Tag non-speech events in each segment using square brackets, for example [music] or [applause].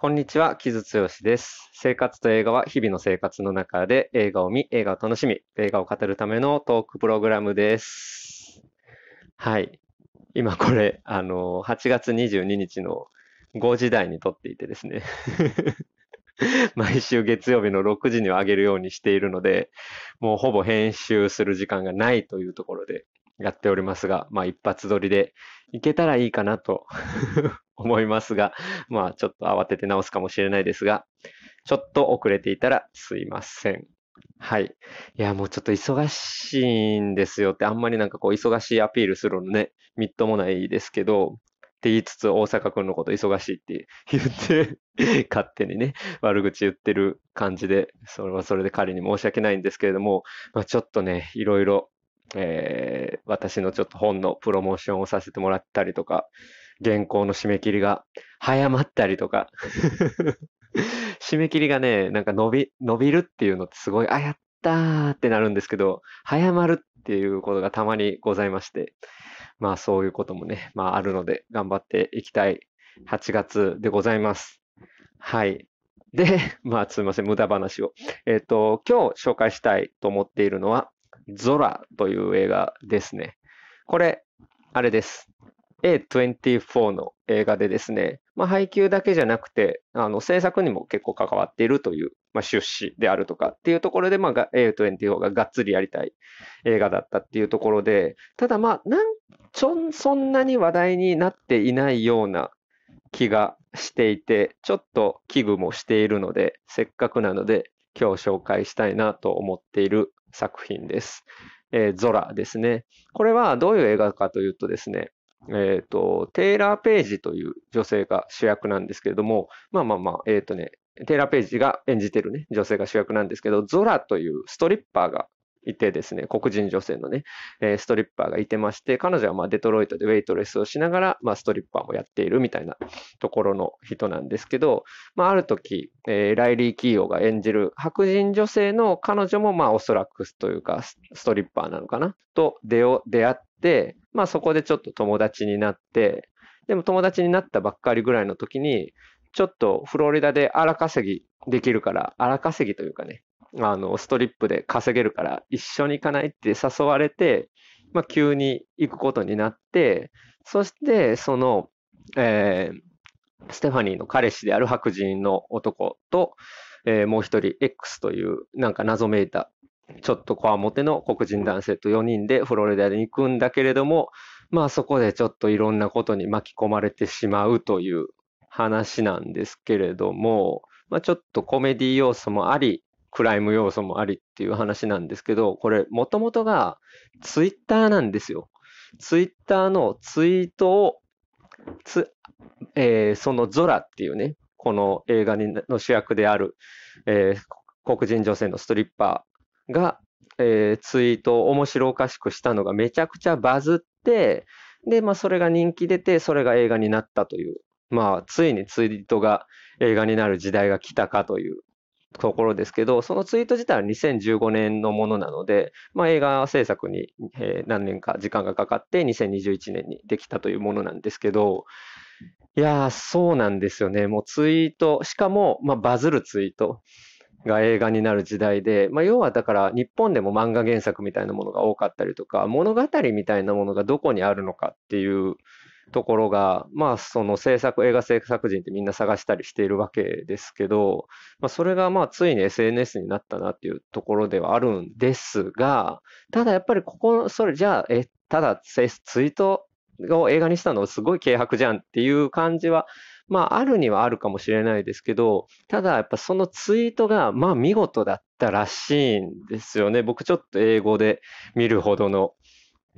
こんにちは、木津剛です。生活と映画は日々の生活の中で映画を見、映画を楽しみ、映画を語るためのトークプログラムです。はい。今これ、あの、8月22日の5時台に撮っていてですね。[laughs] 毎週月曜日の6時には上げるようにしているので、もうほぼ編集する時間がないというところでやっておりますが、まあ一発撮りでいけたらいいかなと [laughs] 思いますが、まあちょっと慌てて直すかもしれないですが、ちょっと遅れていたらすいません。はい。いや、もうちょっと忙しいんですよって、あんまりなんかこう忙しいアピールするのね、みっともないですけど、って言いつつ大阪くんのこと忙しいって言って [laughs] 勝手にね、悪口言ってる感じで、それはそれで彼に申し訳ないんですけれども、まあ、ちょっとね、いろいろ、えー、私のちょっと本のプロモーションをさせてもらったりとか、原稿の締め切りが早まったりとか [laughs] 締め切りがね、なんか伸び、伸びるっていうのってすごい、あ、やったーってなるんですけど、早まるっていうことがたまにございまして、まあそういうこともね、まああるので頑張っていきたい8月でございます。はい。で、まあすみません、無駄話を。えっ、ー、と、今日紹介したいと思っているのは、ゾラという映画ですね。これ、あれです。A24 の映画でですね、まあ、配給だけじゃなくて、あの制作にも結構関わっているという、まあ、出資であるとかっていうところで、まあ、A24 ががっつりやりたい映画だったっていうところで、ただまあ、なんちょそんなに話題になっていないような気がしていて、ちょっと危惧もしているので、せっかくなので今日紹介したいなと思っている作品です。えー、ゾラですね。これはどういう映画かというとですね、えっ、ー、と、テイラー・ページという女性が主役なんですけれども、まあまあまあ、えっ、ー、とね、テイラー・ページが演じてるね、女性が主役なんですけど、ゾラというストリッパーがいてですね、黒人女性のね、え、ストリッパーがいてまして、彼女はまデトロイトでウェイトレスをしながら、まあ、ストリッパーもやっているみたいなところの人なんですけど、まあ、ある時、えー、ライリー・キーオが演じる白人女性の彼女もまあおそらくというかストリッパーなのかな？と出会って、まあそこでちょっと友達になって、でも友達になったばっかりぐらいの時に、ちょっとフロリダで荒稼ぎできるから、荒稼ぎというかね、あの、ストリップで稼げるから一緒に行かないって誘われて、まあ、急に行くことになって、そして、その、えー、ステファニーの彼氏である白人の男と、えー、もう一人 X というなんか謎めいたちょっとこわもての黒人男性と4人でフロリダに行くんだけれども、まあそこでちょっといろんなことに巻き込まれてしまうという話なんですけれども、まあちょっとコメディ要素もあり、クライム要素もありっていう話なんですけど、これもともとがツイッターなんですよ。ツイッターのツイートをつ、えー、そのゾラっていうね、この映画の主役である、えー、黒人女性のストリッパーが、えー、ツイートを面白おかしくしたのがめちゃくちゃバズって、で、まあそれが人気出て、それが映画になったという、まあついにツイートが映画になる時代が来たかというところですけど、そのツイート自体は2015年のものなので、まあ、映画制作に、え何年か時間がかかって2021年にできたというものなんですけど、いや、そうなんですよね。もうツイート、しかも、まあ、バズるツイートが映画になる時代で、まあ、要はだから日本でも漫画原作みたいなものが多かったりとか、物語みたいなものがどこにあるのかっていうところが、まあ、その制作、映画制作人ってみんな探したりしているわけですけど、まあ、それがまあ、ついに SNS になったなっていうところではあるんですが、ただやっぱりここ、それじゃあ、え、ただツイートを映画にしたのすごい軽薄じゃんっていう感じは、まあ、あるにはあるかもしれないですけど、ただやっぱそのツイートが、まあ、見事だったらしいんですよね。僕ちょっと英語で見るほどの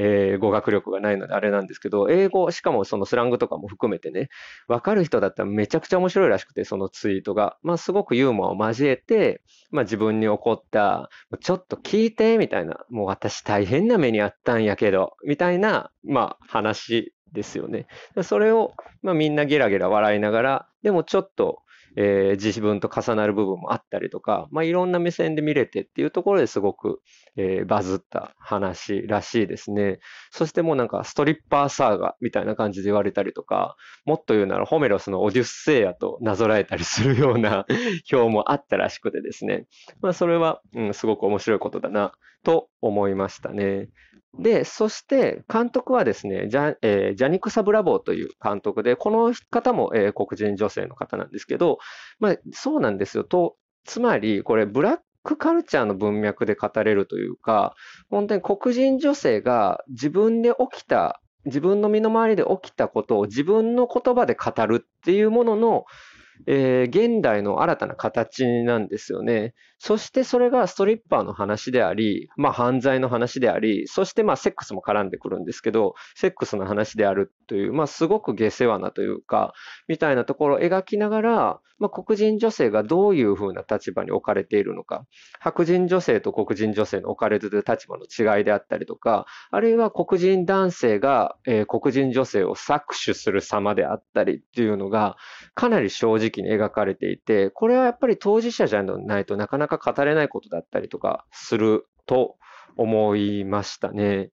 えー、語学力がないのであれなんですけど、英語、しかもそのスラングとかも含めてね、わかる人だったらめちゃくちゃ面白いらしくて、そのツイートが。まあ、すごくユーモアを交えて、まあ、自分に起こった、ちょっと聞いて、みたいな、もう私大変な目にあったんやけど、みたいな、まあ、話ですよね。それを、まあ、みんなゲラゲラ笑いながら、でもちょっと、えー、自分と重なる部分もあったりとか、まあ、いろんな目線で見れてっていうところですごく、えー、バズった話らしいですね。そしてもうなんかストリッパーサーガみたいな感じで言われたりとか、もっと言うならホメロスのオデュッセイヤとなぞらえたりするような [laughs] 表もあったらしくてですね。まあ、それは、うん、すごく面白いことだなと思いましたね。で、そして監督はですね、ジャ,、えー、ジャニクサ・ブラボーという監督で、この方も、えー、黒人女性の方なんですけど、まあ、そうなんですよ。と、つまり、これ、ブラックカルチャーの文脈で語れるというか、本当に黒人女性が自分で起きた、自分の身の回りで起きたことを自分の言葉で語るっていうものの、えー、現代の新たな形なんですよね。そしてそれがストリッパーの話であり、まあ犯罪の話であり、そしてまあセックスも絡んでくるんですけど、セックスの話であるという、まあすごく下世話なというか、みたいなところを描きながら、まあ黒人女性がどういうふうな立場に置かれているのか、白人女性と黒人女性の置かれている立場の違いであったりとか、あるいは黒人男性が、えー、黒人女性を搾取する様であったりっていうのが、かなり正直に描かれていて、これはやっぱり当事者じゃないとなかなかか語れないことだったりとかすると思いましたね。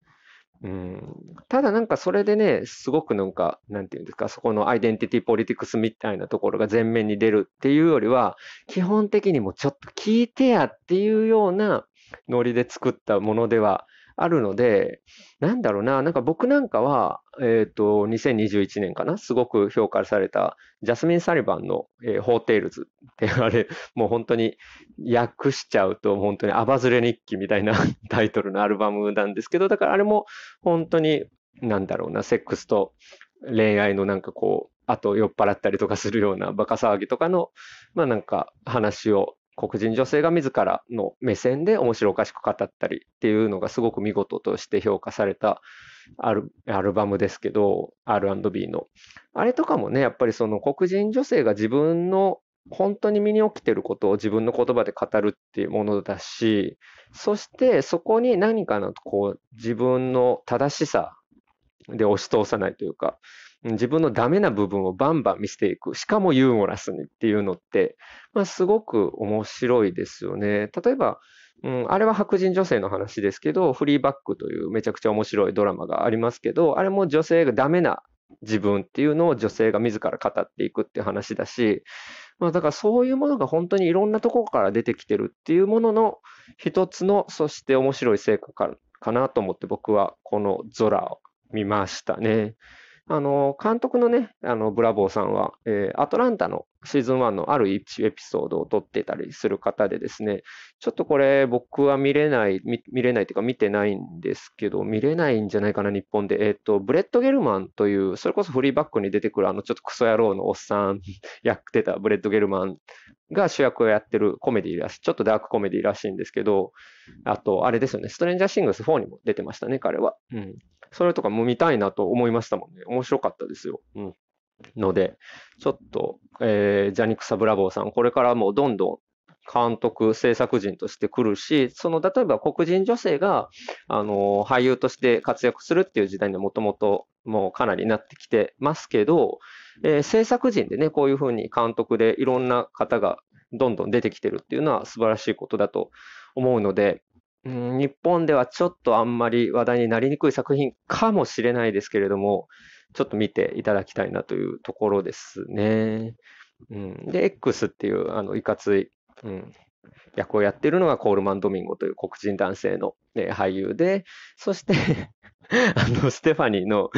うん、ただなんかそれでね、すごくなんか、なんていうんですか、そこのアイデンティティポリティクスみたいなところが前面に出るっていうよりは、基本的にもちょっと聞いてやっていうようなノリで作ったものではあるので、なんだろうな、なんか僕なんかは、えっ、ー、と、2021年かな、すごく評価された、ジャスミン・サリバンの、えー、ホーテイルズってあれ、もう本当に訳しちゃうと、本当にアバズレ日記みたいな [laughs] タイトルのアルバムなんですけど、だからあれも本当に、なんだろうな、セックスと恋愛のなんかこう、あと酔っ払ったりとかするようなバカ騒ぎとかの、まあなんか話を黒人女性が自らの目線で面白おかしく語ったりっていうのがすごく見事として評価されたアルアルバムですけど、R&B の。あれとかもね、やっぱりその黒人女性が自分の本当に身に起きてることを自分の言葉で語るっていうものだし、そしてそこに何かのこう自分の正しさで押し通さないというか、自分のダメな部分をバンバン見せていく。しかもユーモラスにっていうのって、まあ、すごく面白いですよね。例えば、うん、あれは白人女性の話ですけど、フリーバックというめちゃくちゃ面白いドラマがありますけど、あれも女性がダメな自分っていうのを女性が自ら語っていくっていう話だし、まあだからそういうものが本当にいろんなところから出てきてるっていうものの一つの、そして面白い成果かかなと思って僕はこのゾラを見ましたね。あの、監督のね、あの、ブラボーさんは、えー、アトランタのシーズン1のある1エピソードを撮ってたりする方でですね、ちょっとこれ僕は見れない、見れないというか見てないんですけど、見れないんじゃないかな、日本で。え、ー、と、ブレット・ゲルマンという、それこそフリーバッグに出てくるあの、ちょっとクソ野郎のおっさん [laughs] やってたブレット・ゲルマンが主役をやってるコメディらしい、ちょっとダークコメディらしいんですけど、あと、あれですよね、ストレンジャーシングス4にも出てましたね、彼は。うん。それとかも見たいなと思いましたもんね。面白かったですよ。うん。ので、ちょっと、えー、ジャニックサ・ブラボーさん、これからもどんどん監督、制作人として来るし、その、例えば黒人女性が、あの、俳優として活躍するっていう時代にもともともうかなりなってきてますけど、えー、制作人でね、こういうふうに監督でいろんな方がどんどん出てきてるっていうのは素晴らしいことだと思うので、うん、日本ではちょっとあんまり話題になりにくい作品かもしれないですけれども、ちょっと見ていただきたいなというところですね。うん、で、X っていうあのいかつい、うん、役をやっているのがコールマン・ドミンゴという黒人男性の、ね、俳優で、そして [laughs] あの、ステファニーの、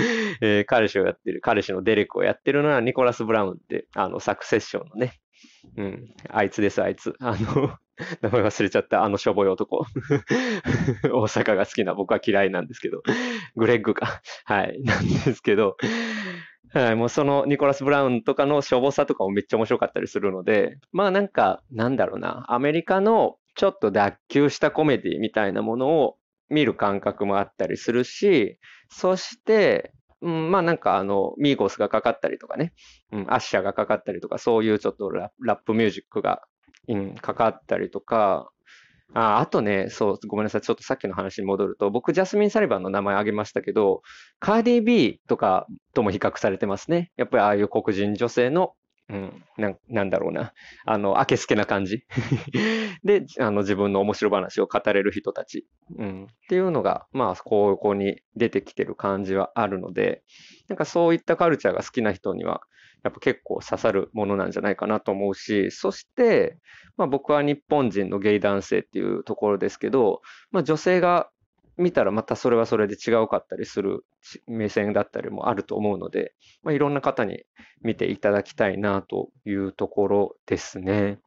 えー、彼氏をやってる、彼氏のデレクをやってるのはニコラス・ブラウンって、あの、サクセッションのね、うん、あいつです、あいつ。あの、[laughs] 名前忘れちゃった、あのしょぼい男。[laughs] 大阪が好きな僕は嫌いなんですけど、グレッグか。はい、なんですけど、はい、もうそのニコラス・ブラウンとかのしょぼさとかもめっちゃ面白かったりするので、まあなんか、なんだろうな、アメリカのちょっと脱臼したコメディみたいなものを見る感覚もあったりするし、そして、うん、まあなんかあの、ミーゴスがかかったりとかね、うん、アッシャーがかかったりとか、そういうちょっとラップミュージックがうん、かかったりとか、ああとね、そう、ごめんなさい。ちょっとさっきの話に戻ると、僕、ジャスミン・サリバンの名前挙げましたけど、カーディー・ビーとかとも比較されてますね。やっぱりああいう黒人女性のうん、ななんだろうな、あの、あけすけな感じ。[laughs] で、あの、自分の面白話を語れる人たち、うん、っていうのが、まあ、ここに出てきてる感じはあるので、なんかそういったカルチャーが好きな人には、やっぱ結構刺さるものなんじゃないかなと思うし、そして、まあ僕は日本人のゲイ男性っていうところですけど、まあ女性が見たらまたそれはそれで違うかったりする目線だったりもあると思うので、まあ、いろんな方に見ていただきたいなというところですね。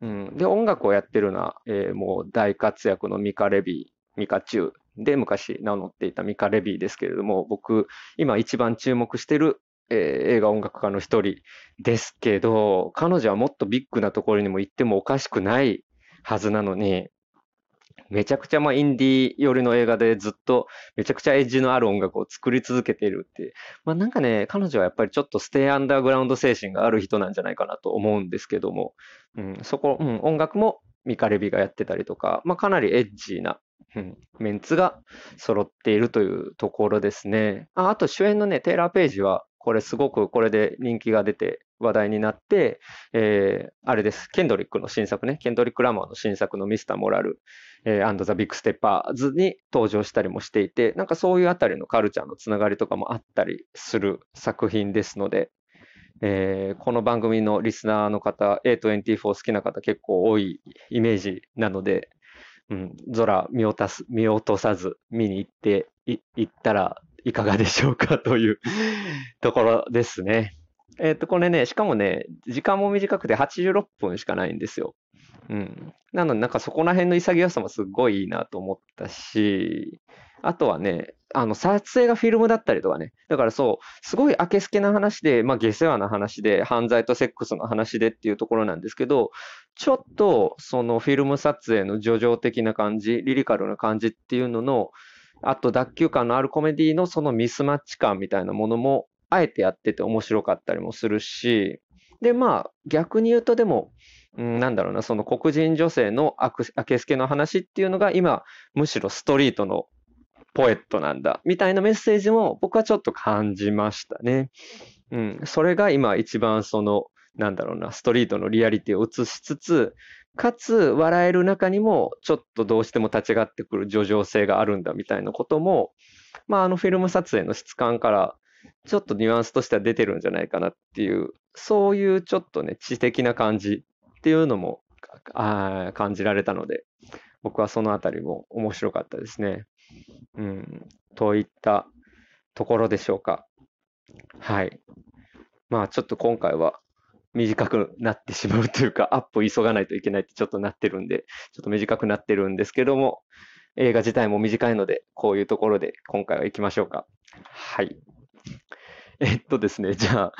うん、で、音楽をやってるのは、えー、もう大活躍のミカ・レビー、ミカチューで昔名乗っていたミカ・レビーですけれども、僕、今一番注目してる、えー、映画音楽家の一人ですけど、彼女はもっとビッグなところにも行ってもおかしくないはずなのに、めちゃくちゃまあインディー寄りの映画でずっとめちゃくちゃエッジのある音楽を作り続けているって。まあなんかね、彼女はやっぱりちょっとステイアンダーグラウンド精神がある人なんじゃないかなと思うんですけども、うん、そこ、うん、音楽もミカ・レヴィがやってたりとか、まあかなりエッジーな、うん、メンツが揃っているというところですね。ああと主演のね、テイラー・ページは、これすごくこれで人気が出て話題になって、えー、あれです。ケンドリックの新作ね。ケンドリック・ラマーの新作の Mr. Morale。えー、& the Big Steppers に登場したりもしていて、なんかそういうあたりのカルチャーのつながりとかもあったりする作品ですので、えー、この番組のリスナーの方、A24 好きな方結構多いイメージなので、うん、空見落とす見落とさず見に行ってい行ったらいかがでしょうかという [laughs] ところですね。えっ、ー、と、これね、しかもね、時間も短くて86分しかないんですよ。うん。なので、なんかそこら辺の潔さもすごいいいなと思ったし、あとはね、あの、撮影がフィルムだったりとかね。だからそう、すごい明けすけな話で、まあ、下世話な話で、犯罪とセックスの話でっていうところなんですけど、ちょっと、そのフィルム撮影の叙情的な感じ、リリカルな感じっていうのの、あと、脱臼感のあるコメディのそのミスマッチ感みたいなものも、あえてやってて面白かったりもするし、で、まあ、逆に言うとでも、うん、なんだろうな、その黒人女性の明けすけの話っていうのが今、むしろストリートのポエットなんだ、みたいなメッセージも僕はちょっと感じましたね。うん、それが今一番その、なんだろうな、ストリートのリアリティを映しつつ、かつ笑える中にもちょっとどうしても立ち上がってくる叙情性があるんだみたいなことも、まああのフィルム撮影の質感からちょっとニュアンスとしては出てるんじゃないかなっていう、そういうちょっとね、知的な感じっていうのもあ感じられたので、僕はそのあたりも面白かったですね。うん、といったところでしょうか。はい。まあちょっと今回は短くなってしまうというか、アップ急がないといけないってちょっとなってるんで、ちょっと短くなってるんですけども、映画自体も短いので、こういうところで今回は行きましょうか。はい。[laughs] えっとですね、じゃあ、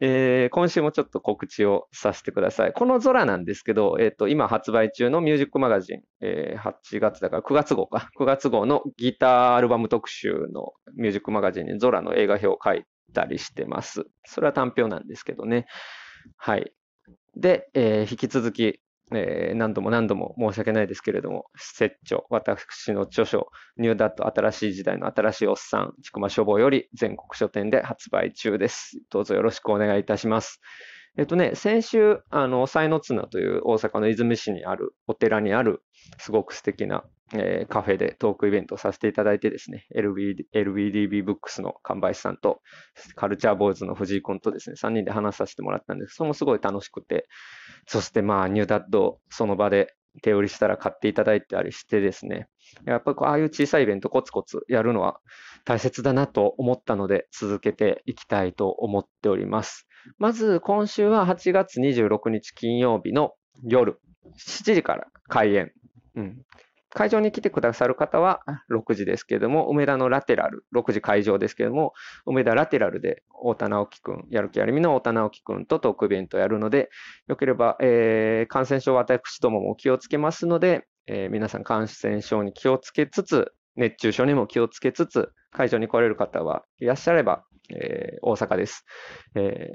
えー、今週もちょっと告知をさせてください。この空なんですけど、えっと、今発売中のミュージックマガジン、えー、8月だから9月号か、9月号のギターアルバム特集のミュージックマガジンに空の映画表を書いたりしてます。それは単表なんですけどね。はい。で、えー、引き続き、えー、何度も何度も申し訳ないですけれども、説著、私の著書、ニューダット新しい時代の新しいおっさん、ちくま書房より全国書店で発売中です。どうぞよろしくお願いいたします。えっとね、先週、あの、才の綱という大阪の和泉市にあるお寺にある、すごく素敵な、えー、カフェでトークイベントをさせていただいてですね、LBD LBDB ブックスの販売さんと、カルチャーボーイズの藤井君とですね、3人で話させてもらったんです。それもすごい楽しくて、そしてまあ、ニューダッド、その場で手売りしたら買っていただいたりしてですね、やっぱりああいう小さいイベントコツコツやるのは大切だなと思ったので続けていきたいと思っております。まず今週は8月26日金曜日の夜7時から開演。うん、会場に来てくださる方は6時ですけれども、梅田のラテラル、6時会場ですけれども、梅田ラテラルで太田直樹くん、やる気ありみの太田直樹くんとトークイベントをやるので、よければ、えー、感染症私どもも気をつけますので、えー、皆さん感染症に気をつけつつ、熱中症にも気をつけつつ、会場に来れる方はいらっしゃれば、えー、大阪です、え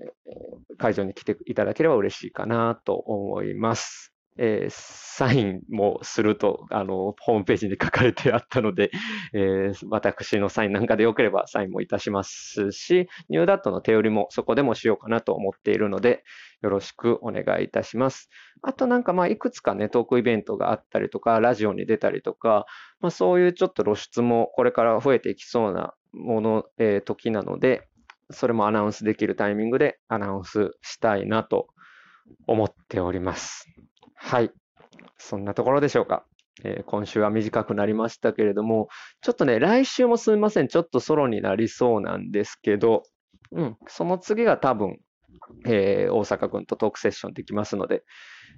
ー。会場に来ていただければ嬉しいかなと思います。えー、サインもすると、あの、ホームページに書かれてあったので、えー、私のサインなんかでよければサインもいたしますし、ニューダットの手売りもそこでもしようかなと思っているので、よろしくお願いいたします。あとなんかまあいくつかね、トークイベントがあったりとか、ラジオに出たりとか、まあそういうちょっと露出もこれから増えていきそうなもの、えー、時なので、それもアナウンスできるタイミングでアナウンスしたいなと思っております。はい。そんなところでしょうか。えー、今週は短くなりましたけれども、ちょっとね、来週もすみません。ちょっとソロになりそうなんですけど、うん、その次が多分、えー、大阪君とトークセッションできますので、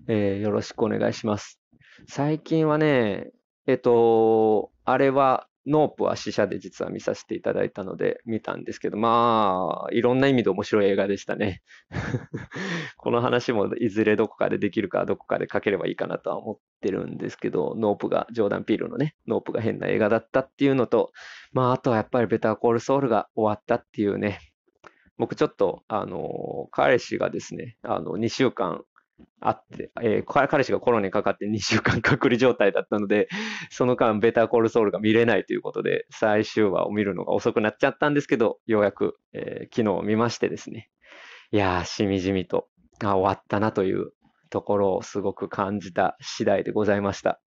えー、よろしくお願いします。最近はね、えっと、あれはノープは試写で実は見させていただいたので見たんですけど、まあ、いろんな意味で面白い映画でしたね。[laughs] この話もいずれどこかでできるかどこかで書ければいいかなとは思ってるんですけど、ノープが、ジョーダン・ピールのね、ノープが変な映画だったっていうのと、まあ、あとはやっぱり Better Call Saul が終わったっていうね、僕ちょっと、あの、彼氏がですね、あの、2週間あって、えー、彼氏がコロナにかかって2週間隔離状態だったので、その間、 Better Call Saul が見れないということで、最終話を見るのが遅くなっちゃったんですけど、ようやく、えー、昨日見ましてですね。いやー、しみじみと、あ、終わったなというところをすごく感じた次第でございました。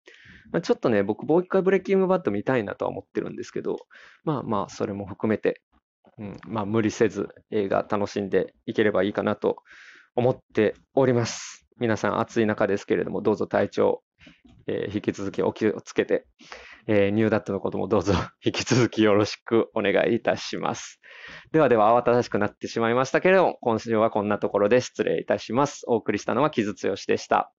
まあ、ちょっとね、僕、もう一回ブレッキングバット見たいなとは思ってるんですけど、まあまあ、それも含めて、うん、まあ、無理せず映画楽しんでいければいいかなと思っております。皆さん暑い中ですけれども、どうぞ体調、えー、引き続きお気をつけて、えー、ニューダットのこともどうぞ [laughs] 引き続きよろしくお願いいたします。ではでは慌ただしくなってしまいましたけれども、今週はこんなところで失礼いたします。お送りしたのは木津剛でした。